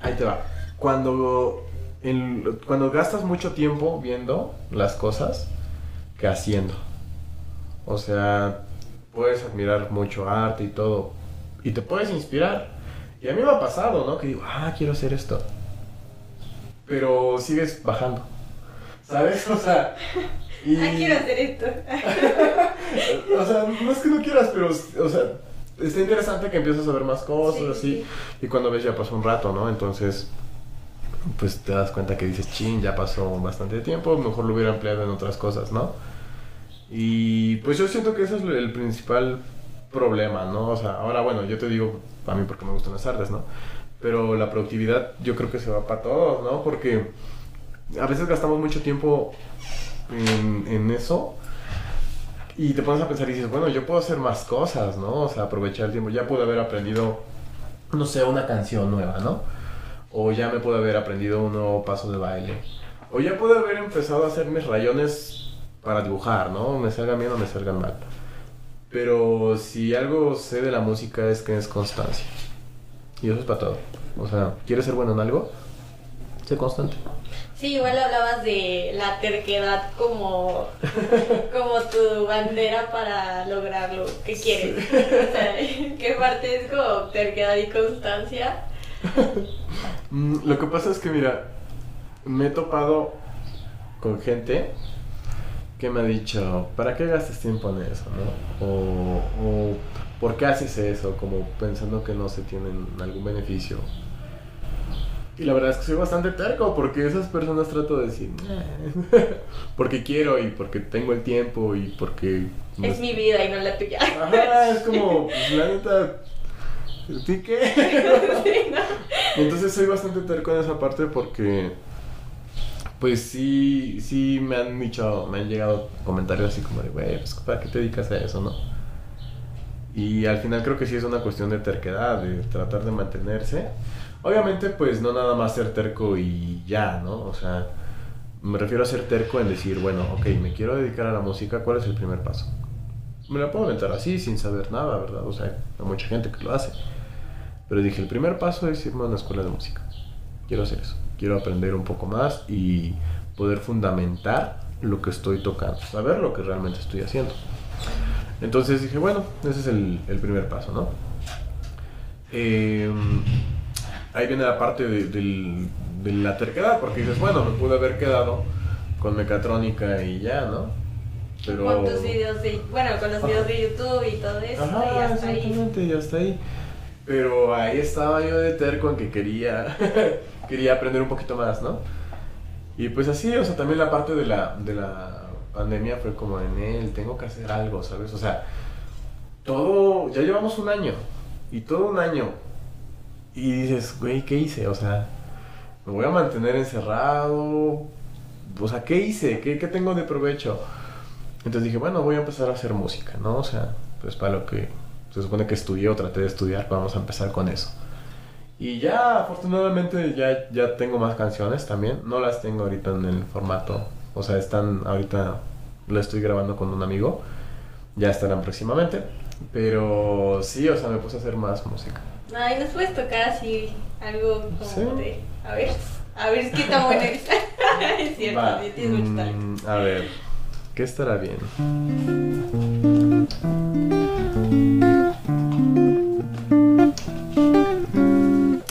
Ahí te va. Cuando, cuando gastas mucho tiempo viendo las cosas que haciendo. O sea, puedes admirar mucho arte y todo. Y te puedes inspirar. Y a mí me ha pasado, ¿no? Que digo, ah, quiero hacer esto. Pero sigues bajando. ¿Sabes? O sea... Y... Ah, quiero hacer esto. o sea, no es que no quieras, pero, o sea, está interesante que empiezas a ver más cosas, así, y cuando ves ya pasó un rato, ¿no? Entonces, pues te das cuenta que dices, chin, ya pasó bastante tiempo, mejor lo hubiera empleado en otras cosas, ¿no? Y pues yo siento que ese es el principal problema, ¿no? O sea, ahora bueno, yo te digo, a mí porque me gustan las artes, ¿no? Pero la productividad yo creo que se va para todos, ¿no? Porque a veces gastamos mucho tiempo en, en eso y te pones a pensar y dices, bueno, yo puedo hacer más cosas, ¿no? O sea, aprovechar el tiempo. Ya pude haber aprendido, no sé, una canción nueva, ¿no? O ya me pude haber aprendido un nuevo paso de baile. O ya pude haber empezado a hacer mis rayones para dibujar, ¿no? Me salgan bien o me salgan mal. Pero si algo sé de la música es que es constancia. Y eso es para todo. O sea, ¿quieres ser bueno en algo? Constante. Sí, igual hablabas de la terquedad como, como tu bandera para lograr lo que quieres. O sea, ¿qué parte es como terquedad y constancia? Mm, Lo que pasa es que, mira, me he topado con gente que me ha dicho, ¿para qué gastas tiempo en eso? ¿no? O, o, ¿por qué haces eso? Como pensando que no se tienen algún beneficio. Y la verdad es que soy bastante terco porque esas personas trato de decir, porque quiero y porque tengo el tiempo y porque... no Es mi vida y no la tuya. Ajá, es como, pues, la neta, ¿ti qué? Sí, ¿no? Entonces soy bastante terco en esa parte porque, pues sí, sí me han dicho, me han llegado comentarios así como de, güey, pues ¿para qué te dedicas a eso, no? Y al final creo que sí es una cuestión de terquedad, de tratar de mantenerse. Obviamente, pues no nada más ser terco y ya, ¿no? O sea, me refiero a ser terco en decir, bueno, ok, me quiero dedicar a la música, ¿cuál es el primer paso? Me la puedo aventar así, sin saber nada, ¿verdad? O sea, hay mucha gente que lo hace. Pero dije, el primer paso es irme a una escuela de música. Quiero hacer eso. Quiero aprender un poco más y poder fundamentar lo que estoy tocando. Saber lo que realmente estoy haciendo. Entonces dije, bueno, ese es el, el primer paso, ¿no? Eh, ahí viene la parte de, del- de la terquedad, porque dices, bueno, me pude haber quedado con mecatrónica y ya, ¿no? Pero... Con tus videos de, bueno, con los videos de YouTube y todo eso, y Ajá, hasta ahí. exactamente, ya está ahí. Pero ahí estaba yo de terco en que quería, quería aprender un poquito más, ¿no? Y pues así, o sea, también la parte de la, de la pandemia fue como en él, tengo que hacer algo, ¿sabes? O sea, todo, ya llevamos un año, y todo un año, y dices, güey, ¿qué hice? O sea, me voy a mantener encerrado, o sea, ¿qué hice? ¿Qué, qué tengo de provecho? Entonces dije, bueno, voy a empezar a hacer música, ¿no? O sea, pues para lo que se supone que estudié o traté de estudiar, vamos a empezar con eso. Y ya, afortunadamente, ya, ya tengo más canciones también. No las tengo ahorita en el formato. O sea, están ahorita, la estoy grabando con un amigo. Ya estarán próximamente. Pero sí, o sea, me puse a hacer más música. Ay, ¿nos puedes tocar así algo como Sí. de... A ver, a ver qué tan bueno eres. es cierto, tienes mucho talento. mm, a ver, ¿qué estará bien?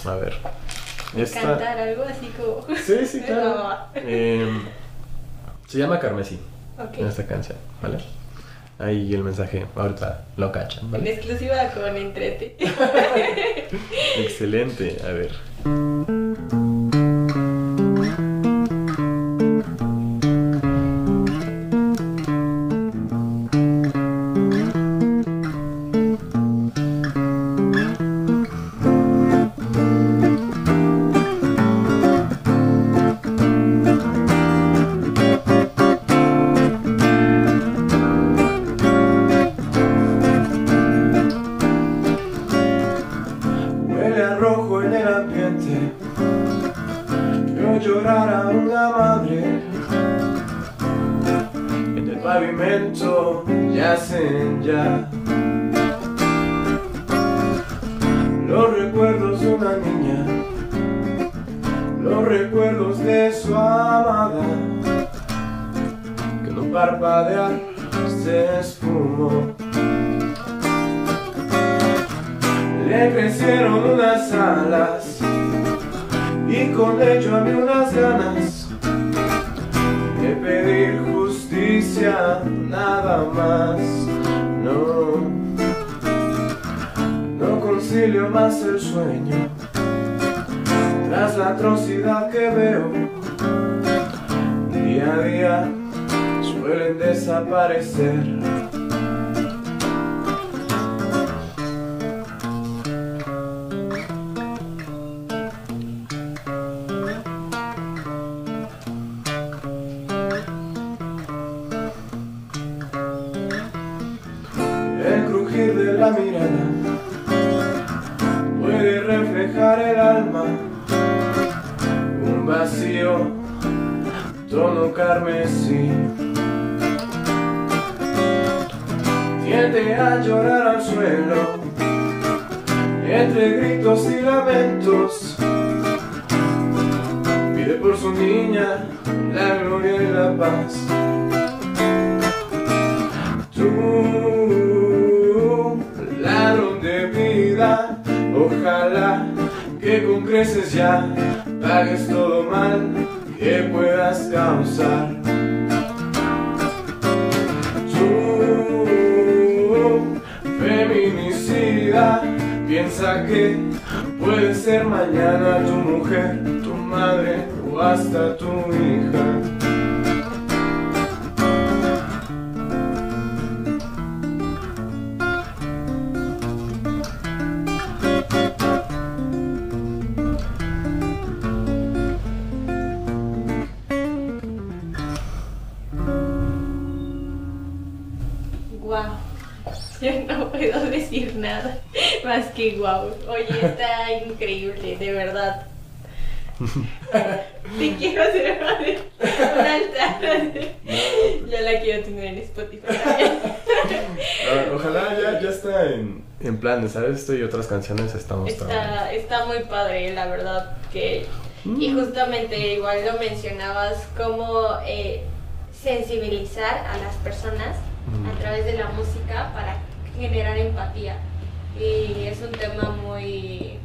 A ver. Esta... Cantar algo así como... Sí, sí, claro. Em, se llama Carmesí, Ok. esta canción, ¿vale? Ahí el mensaje, ahorita lo cachan, En exclusiva con Entrete. Excelente, a ver. Tiende a llorar al suelo, entre gritos y lamentos, pide por su niña la gloria y la paz. Tú, ladrón de vida, ojalá que con creces ya pagues todo mal que puedas causar. Puede ser mañana tu mujer, tu madre o hasta tu hija. Que guau. Oye, está increíble, de verdad. Te quiero hacer un altar. Ya la quiero tener en Spotify Ojalá ya, ya está en, en planes, ¿sabes? Esto y otras canciones estamos trabajando. Está, está muy padre, la verdad. que Y justamente igual lo mencionabas, como eh, sensibilizar a las personas a Mm. través de la música para generar empatía. Y es un tema muy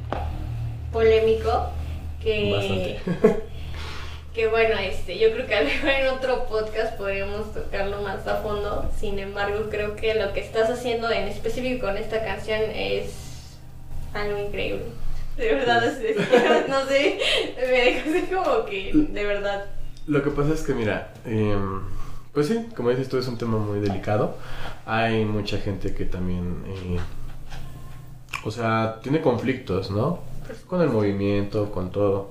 polémico que, que bueno, este, yo creo que a lo mejor en otro podcast podríamos tocarlo más a fondo. Sin embargo, creo que lo que estás haciendo en específico con esta canción es algo increíble. De verdad, es- es que no sé, me dejaste como que, de verdad. Lo que pasa es que, mira, em, pues sí, como dices tú, es un tema muy delicado. Hay mucha gente que también, eh, o sea, tiene conflictos, ¿no? Con el movimiento, con todo.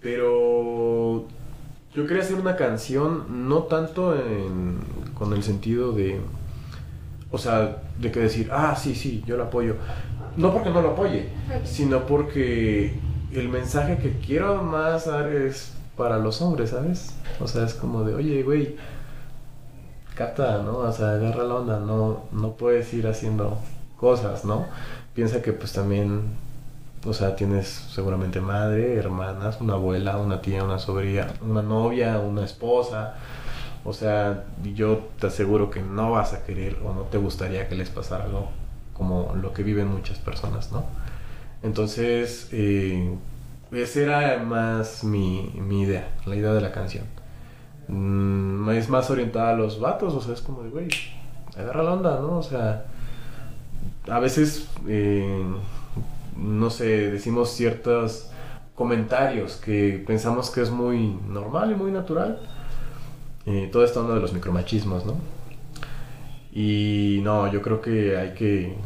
Pero yo quería hacer una canción no tanto en- con el sentido de, o sea, de que decir, ah, sí, sí, yo lo apoyo. No porque no lo apoye, sino porque el mensaje que quiero más dar es para los hombres, ¿sabes? O sea, es como de, oye, güey, capta, ¿no? O sea, agarra la onda, no, no puedes ir haciendo cosas, ¿no? Piensa que pues también, o sea, tienes seguramente madre, hermanas, una abuela, una tía, una sobrina, una novia, una esposa. O sea, yo te aseguro que no vas a querer o no te gustaría que les pasara algo como lo que viven muchas personas, ¿no? Entonces, eh, esa era más mi, mi idea, la idea de la canción. Mm, es más orientada a los vatos, o sea, es como de, güey, agarra la onda, ¿no? O sea, a veces, eh, no sé, decimos ciertos comentarios que pensamos que es muy normal y muy natural. Eh, toda esta onda de los micromachismos, ¿no? Y no, yo creo que hay que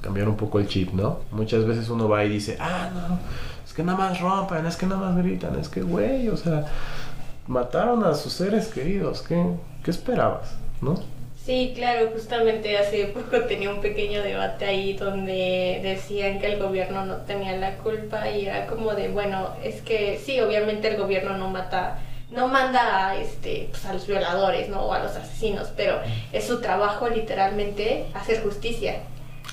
cambiar un poco el chip, ¿no? Muchas veces uno va y dice, ah, no, es que nada más rompen, es que nada más gritan, es que, güey, o sea, mataron a sus seres queridos, ¿qué, qué esperabas, no? Sí, claro, justamente hace poco tenía un pequeño debate ahí donde decían que el gobierno no tenía la culpa y era como de, bueno, es que sí, obviamente el gobierno no mata, no manda a, este, pues, a los violadores, ¿no? O a los asesinos, pero es su trabajo literalmente hacer justicia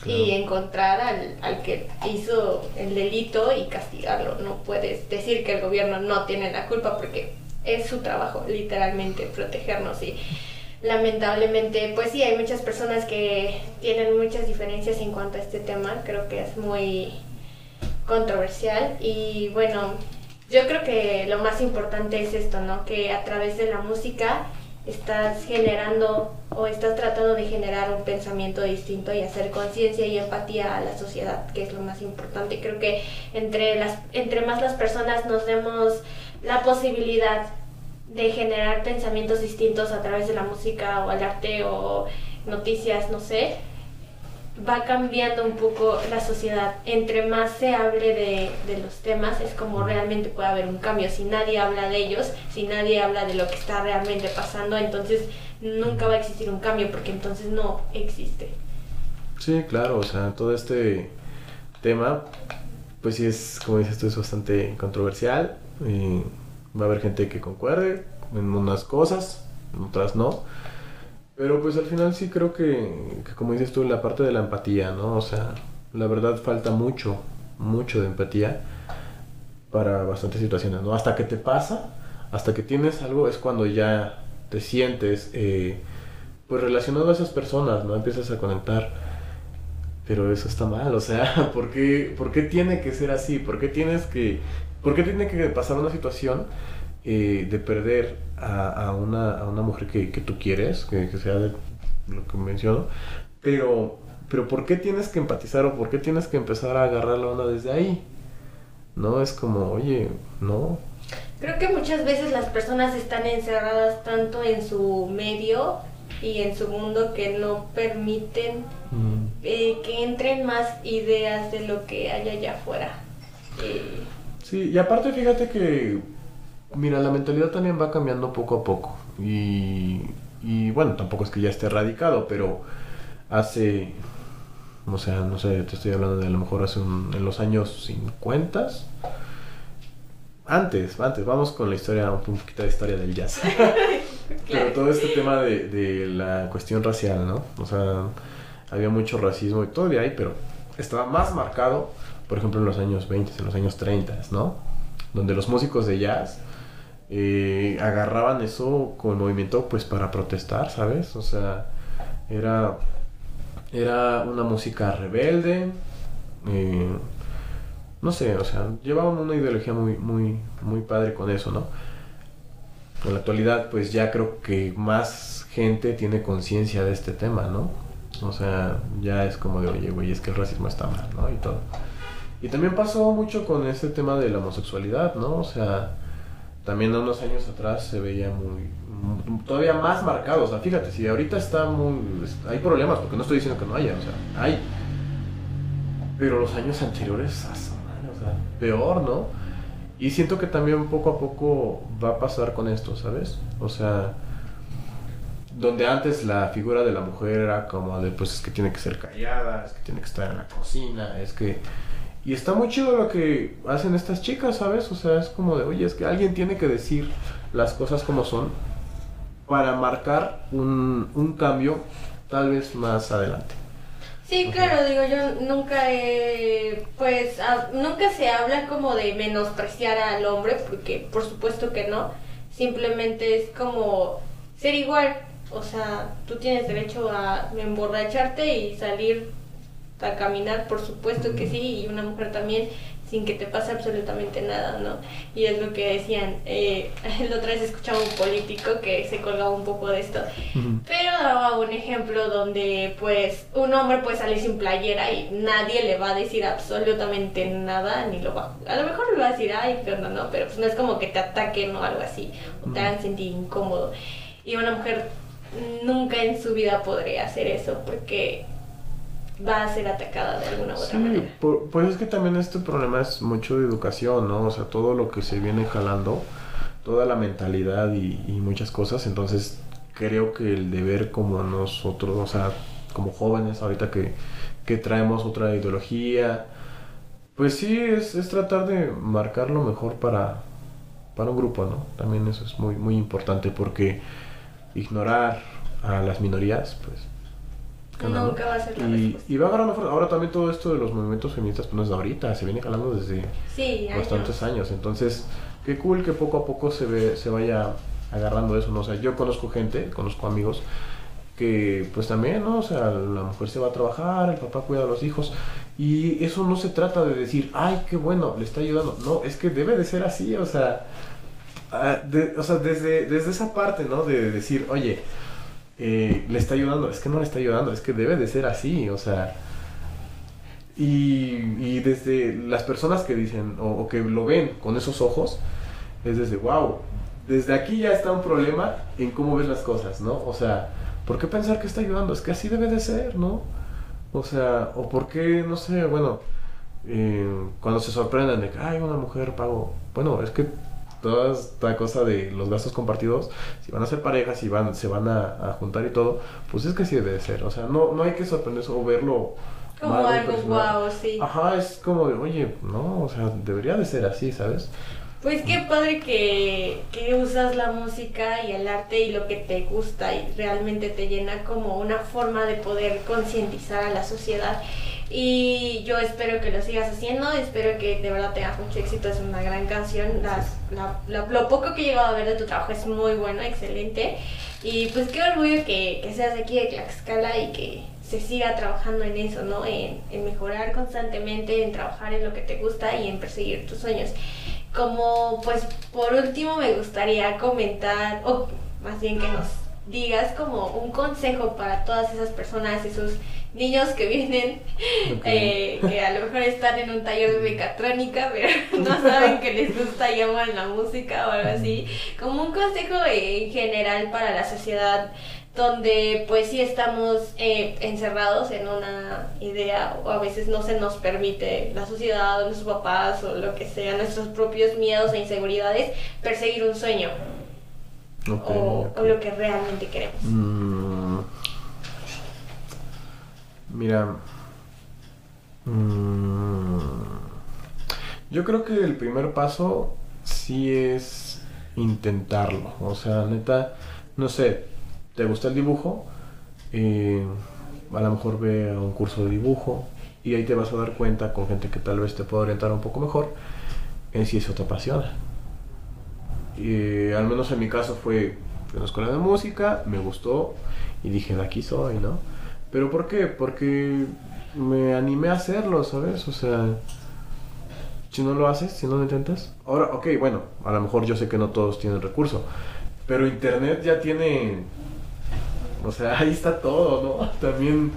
y encontrar al, al que hizo el delito y castigarlo. No puedes decir que el gobierno no tiene la culpa porque es su trabajo, literalmente, protegernos y lamentablemente, pues sí, hay muchas personas que tienen muchas diferencias en cuanto a este tema, creo que es muy controversial y bueno, yo creo que lo más importante es esto, ¿no? Que a través de la música estás generando o estás tratando de generar un pensamiento distinto y hacer conciencia y empatía a la sociedad, que es lo más importante. Creo que entre las entre más las personas nos demos la posibilidad de generar pensamientos distintos a través de la música o el arte o noticias, no sé, va cambiando un poco la sociedad. Entre más se hable de, de los temas, es como realmente puede haber un cambio. Si nadie habla de ellos, si nadie habla de lo que está realmente pasando, entonces nunca va a existir un cambio porque entonces no existe. Sí, claro, o sea, todo este tema, pues sí es, como dices tú, es bastante controversial. y va a haber gente que concuerde en unas cosas, en otras no. Pero pues al final sí creo que, que como dices tú, la parte de la empatía, ¿no? O sea, la verdad falta mucho, mucho de empatía. para bastantes situaciones, ¿no? Hasta que te pasa, hasta que tienes algo, es cuando ya te sientes, eh, pues relacionado a esas personas, ¿no? Empiezas a conectar. Pero eso está mal, o sea, ¿por qué, ¿por qué tiene que ser así? ¿Por qué tienes que, por qué tiene que pasar una situación eh, de perder a, a una, a una mujer que, que tú quieres, que, que sea de lo que menciono, pero, pero ¿por qué tienes que empatizar o por qué tienes que empezar a agarrar la onda desde ahí? No es como, oye, no. Creo que muchas veces las personas están encerradas tanto en su medio y en su mundo que no permiten Mm, eh, que entren más ideas de lo que hay allá afuera. Eh, Sí, y aparte fíjate que, mira, la mentalidad también va cambiando poco a poco. Y, y bueno, tampoco es que ya esté erradicado, pero hace, o sea, no sé, te estoy hablando de a lo mejor hace un- en los años 50. Antes, antes, vamos con la historia, un poquito de historia del jazz. Pero todo este tema de, de la cuestión racial, ¿no? O sea, había mucho racismo y todavía hay, pero estaba más marcado, por ejemplo, en los años 20, en los años 30, ¿no? Donde los músicos de jazz eh, agarraban eso con movimiento, pues para protestar, ¿sabes? O sea, era, era una música rebelde, eh, no sé, o sea, llevaban una ideología muy, muy, muy padre con eso, ¿no? En la actualidad, pues ya creo que más gente tiene conciencia de este tema, ¿no? O sea, ya es como de, oye, güey, es que el racismo está mal, ¿no? Y todo. Y también pasó mucho con ese tema de la homosexualidad, ¿no? O sea, también unos años atrás se veía muy, todavía más marcado. O sea, fíjate, si ahorita está muy, hay problemas, porque no estoy diciendo que no haya, o sea, hay. Pero los años anteriores, o sea, peor, ¿no? Y siento que también poco a poco va a pasar con esto, ¿sabes? O sea, donde antes la figura de la mujer era como de, pues es que tiene que ser callada, es que tiene que estar en la cocina, es que... Y está muy chido lo que hacen estas chicas, ¿sabes? O sea, es como de, oye, es que alguien tiene que decir las cosas como son para marcar un, un cambio tal vez más adelante. Sí, claro, digo, yo nunca he, pues, nunca se habla como de menospreciar al hombre, porque por supuesto que no, simplemente es como ser igual, o sea, tú tienes derecho a emborracharte y salir a caminar, por supuesto que sí, y una mujer también, sin que te pase absolutamente nada, ¿no? Y es lo que decían, eh, la otra vez escuchaba un político que se colgaba un poco de esto, pero daba un ejemplo donde pues un hombre puede salir sin playera y nadie le va a decir absolutamente nada, ni lo va a... A lo mejor le va a decir, ay, pero no, no, pero pues no es como que te ataquen o algo así, o te hagan sentir incómodo. Y una mujer nunca en su vida podría hacer eso porque va a ser atacada de alguna u otra Sí, manera. por- pues es que también este problema es mucho de educación, ¿no? O sea, todo lo que se viene jalando, toda la mentalidad y, y muchas cosas, entonces creo que el deber como nosotros, o sea, como jóvenes ahorita que, que traemos otra ideología, pues sí, es, es tratar de marcar lo mejor para, para un grupo, ¿no? También eso es muy, muy importante porque ignorar a las minorías, pues... Nunca va a ser la Y, y va a agarrar mejor. Ahora también todo esto de los movimientos feministas, pues no es de ahorita, se viene jalando desde Sí, bastantes años. Entonces, qué cool que poco a poco se ve, se vaya agarrando eso, ¿no? O sea, yo conozco gente, conozco amigos que pues también, ¿no? O sea, la mujer se va a trabajar, el papá cuida a los hijos y eso no se trata de decir, ay, qué bueno, le está ayudando. No, es que debe de ser así, o sea, ah, de- o sea desde, desde esa parte, ¿no? De decir, oye, eh, le está ayudando, es que no le está ayudando, es que debe de ser así, o sea, y, y desde las personas que dicen o, que lo ven con esos ojos, es desde, wow, desde aquí ya está un problema en cómo ves las cosas, ¿no? O sea, ¿por qué pensar que está ayudando? Es que así debe de ser, ¿no? O sea, o por qué, no sé, bueno, eh, cuando se sorprenden de que, ay, una mujer pago, bueno, es que toda esta cosa de los gastos compartidos, si van a ser parejas, si van, se van a, a juntar y todo, pues es que así debe de ser, o sea, no, no hay que sorprenderse o verlo Como algo guau, sí. Ajá, es como de, oye, no, o sea, debería de ser así, ¿sabes? Pues qué padre que, que usas la música y el arte y lo que te gusta y realmente te llena como una forma de poder concientizar a la sociedad. Y yo espero que lo sigas haciendo, espero que de verdad tengas mucho éxito, es una gran canción. Las, la- la- lo poco que he llegado a ver de tu trabajo es muy bueno, excelente. Y pues qué orgullo que, que seas de aquí de Tlaxcala y que se siga trabajando en eso, ¿no? En, en mejorar constantemente, en trabajar en lo que te gusta y en perseguir tus sueños. Como pues por último me gustaría comentar, o más bien que nos digas como un consejo para todas esas personas, esos niños que vienen, eh, que a lo mejor están en un taller de mecatrónica, pero no saben que les gusta y aman la música o algo así. Como un consejo eh, en general para la sociedad donde pues sí estamos eh, encerrados en una idea o a veces no se nos permite la sociedad o nuestros papás o lo que sea, nuestros propios miedos e inseguridades, perseguir un sueño o lo que realmente queremos. Mm. Mira. mm, Yo creo que el primer paso sí es intentarlo. O sea, neta, no sé, ¿te gusta el dibujo? Eh, a lo mejor ve a un curso de dibujo y ahí te vas a dar cuenta con gente que tal vez te pueda orientar un poco mejor en si eso te apasiona. Y al menos en mi caso fue en la escuela de música, me gustó y dije, de aquí soy, ¿no? ¿Pero por qué? Porque me animé a hacerlo, ¿sabes? O sea, si no lo haces, si no lo intentas. Ahora, ok, bueno, a lo mejor yo sé que no todos tienen recurso, pero internet ya tiene... O sea, ahí está todo, ¿no? También,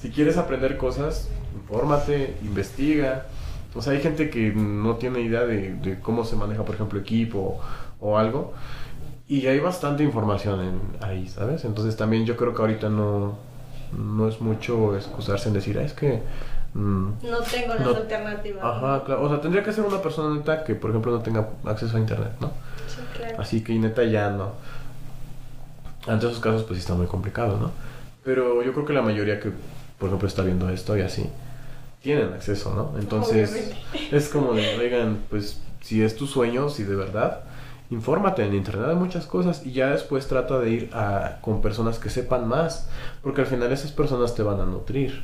si quieres aprender cosas, infórmate, investiga. O sea, hay gente que no tiene idea de, cómo se maneja, por ejemplo, equipo o algo. Y hay bastante información en, ahí, ¿sabes? Entonces también yo creo que ahorita no, no es mucho excusarse en decir, "Ah, es que... mm, No tengo las No. alternativas. Ajá, claro. O sea, tendría que ser una persona neta que, por ejemplo, no tenga acceso a internet, ¿no? Sí, claro. Así que neta ya no. Ante esos casos, pues sí está muy complicado, ¿no? Pero yo creo que la mayoría que, por ejemplo, está viendo esto y así, tienen acceso, ¿no? Entonces, Obviamente. es como de, oigan, pues si es tu sueño, si de verdad, infórmate en internet hay muchas cosas y ya después trata de ir a, con personas que sepan más, porque al final esas personas te van a nutrir.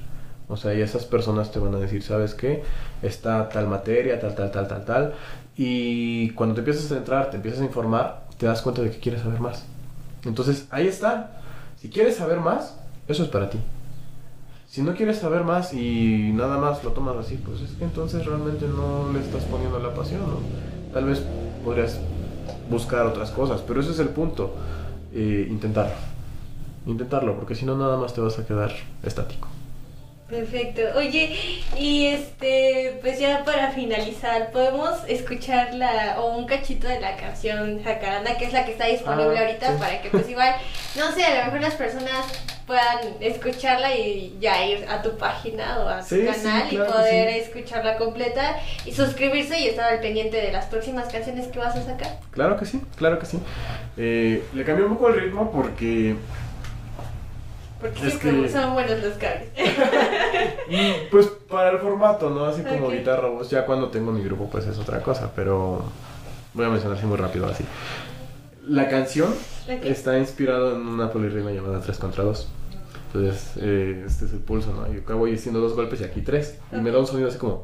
O sea, y esas personas te van a decir, ¿sabes qué? Está tal materia, tal, tal, tal, tal, tal. Y cuando te empiezas a entrar, te empiezas a informar, te das cuenta de que quieres saber más. Entonces, ahí está. Si quieres saber más, eso es para ti. Si no quieres saber más y nada más lo tomas así, pues es que entonces realmente no le estás poniendo la pasión, ¿no? Tal vez podrías buscar otras cosas, pero ese es el punto. eh, intentarlo. Intentarlo, porque si no nada más te vas a quedar estático. Perfecto. Oye, y este, pues ya para finalizar, podemos escuchar la, o un cachito de la canción Jacaranda, que es la que está disponible Ah, ahorita, sí. para que pues igual, no sé, a lo mejor las personas puedan escucharla y ya ir a tu página o a tu Sí, canal y claro poder sí. escucharla completa y suscribirse y estar al pendiente de las próximas canciones que vas a sacar. Claro que sí, claro que sí. Eh, le cambié un poco el ritmo porque, Porque Es que- son buenos los cables. pues para el formato, ¿no? Así como guitarra, voz, ya cuando tengo mi grupo pues es otra cosa, pero voy a mencionar así muy rápido así. La canción está inspirado en una polirrima llamada 3 contra 2. Entonces, eh, este es el pulso, ¿no? Yo acabo haciendo dos golpes y aquí tres. Y me da un sonido así como...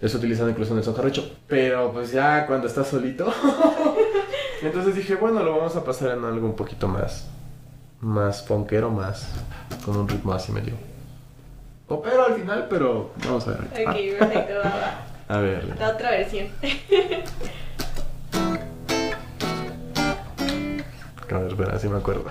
Eso utilizan incluso en el son jarocho. Pero pues ya cuando estás solito. Entonces dije, bueno, lo vamos a pasar en algo un poquito más. Más funkero, más. Con un ritmo así medio. Popero al final, pero vamos a ver. Ok, perfecto, va. A ver. La otra versión. A ver, espera, así me acuerdo.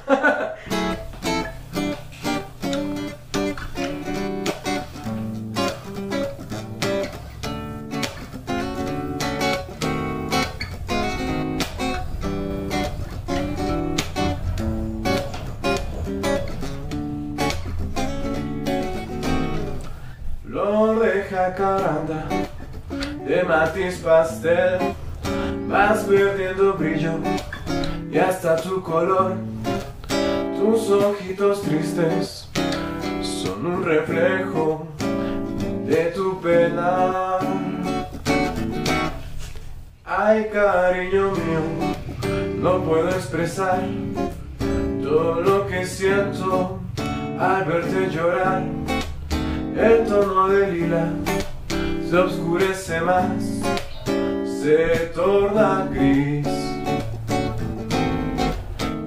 Flor de jacaranda, de matiz pastel vas perdiendo brillo y hasta tu color. Tus ojitos tristes son un reflejo de tu pena. Ay, cariño mío, no puedo expresar todo lo que siento al verte llorar. El tono de lila se oscurece más, se torna gris.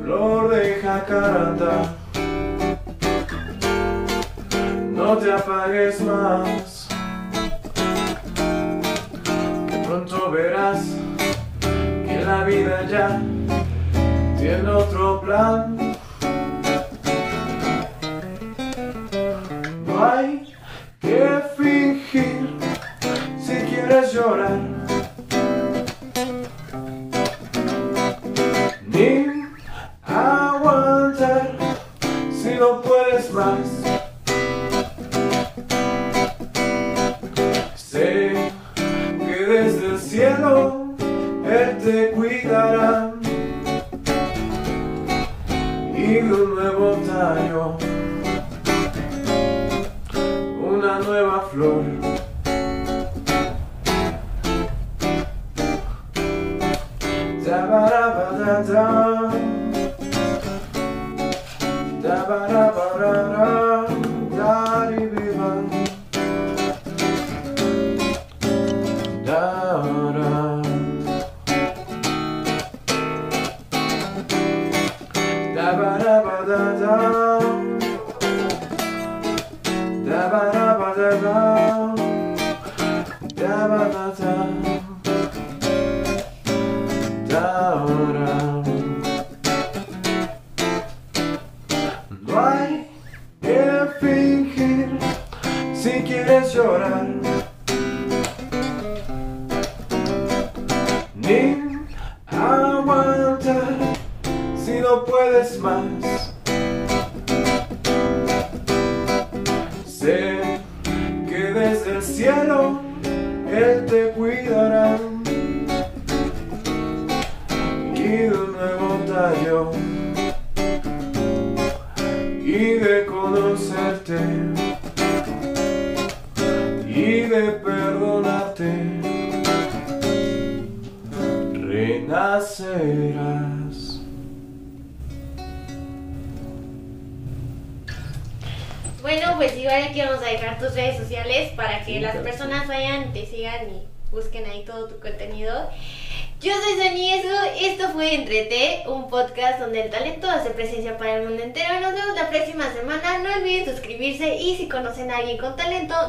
Flor de jacaranda, no te apagues más, que pronto verás que la vida ya tiene otro plan. No llorar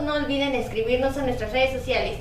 no olviden escribirnos en nuestras redes sociales.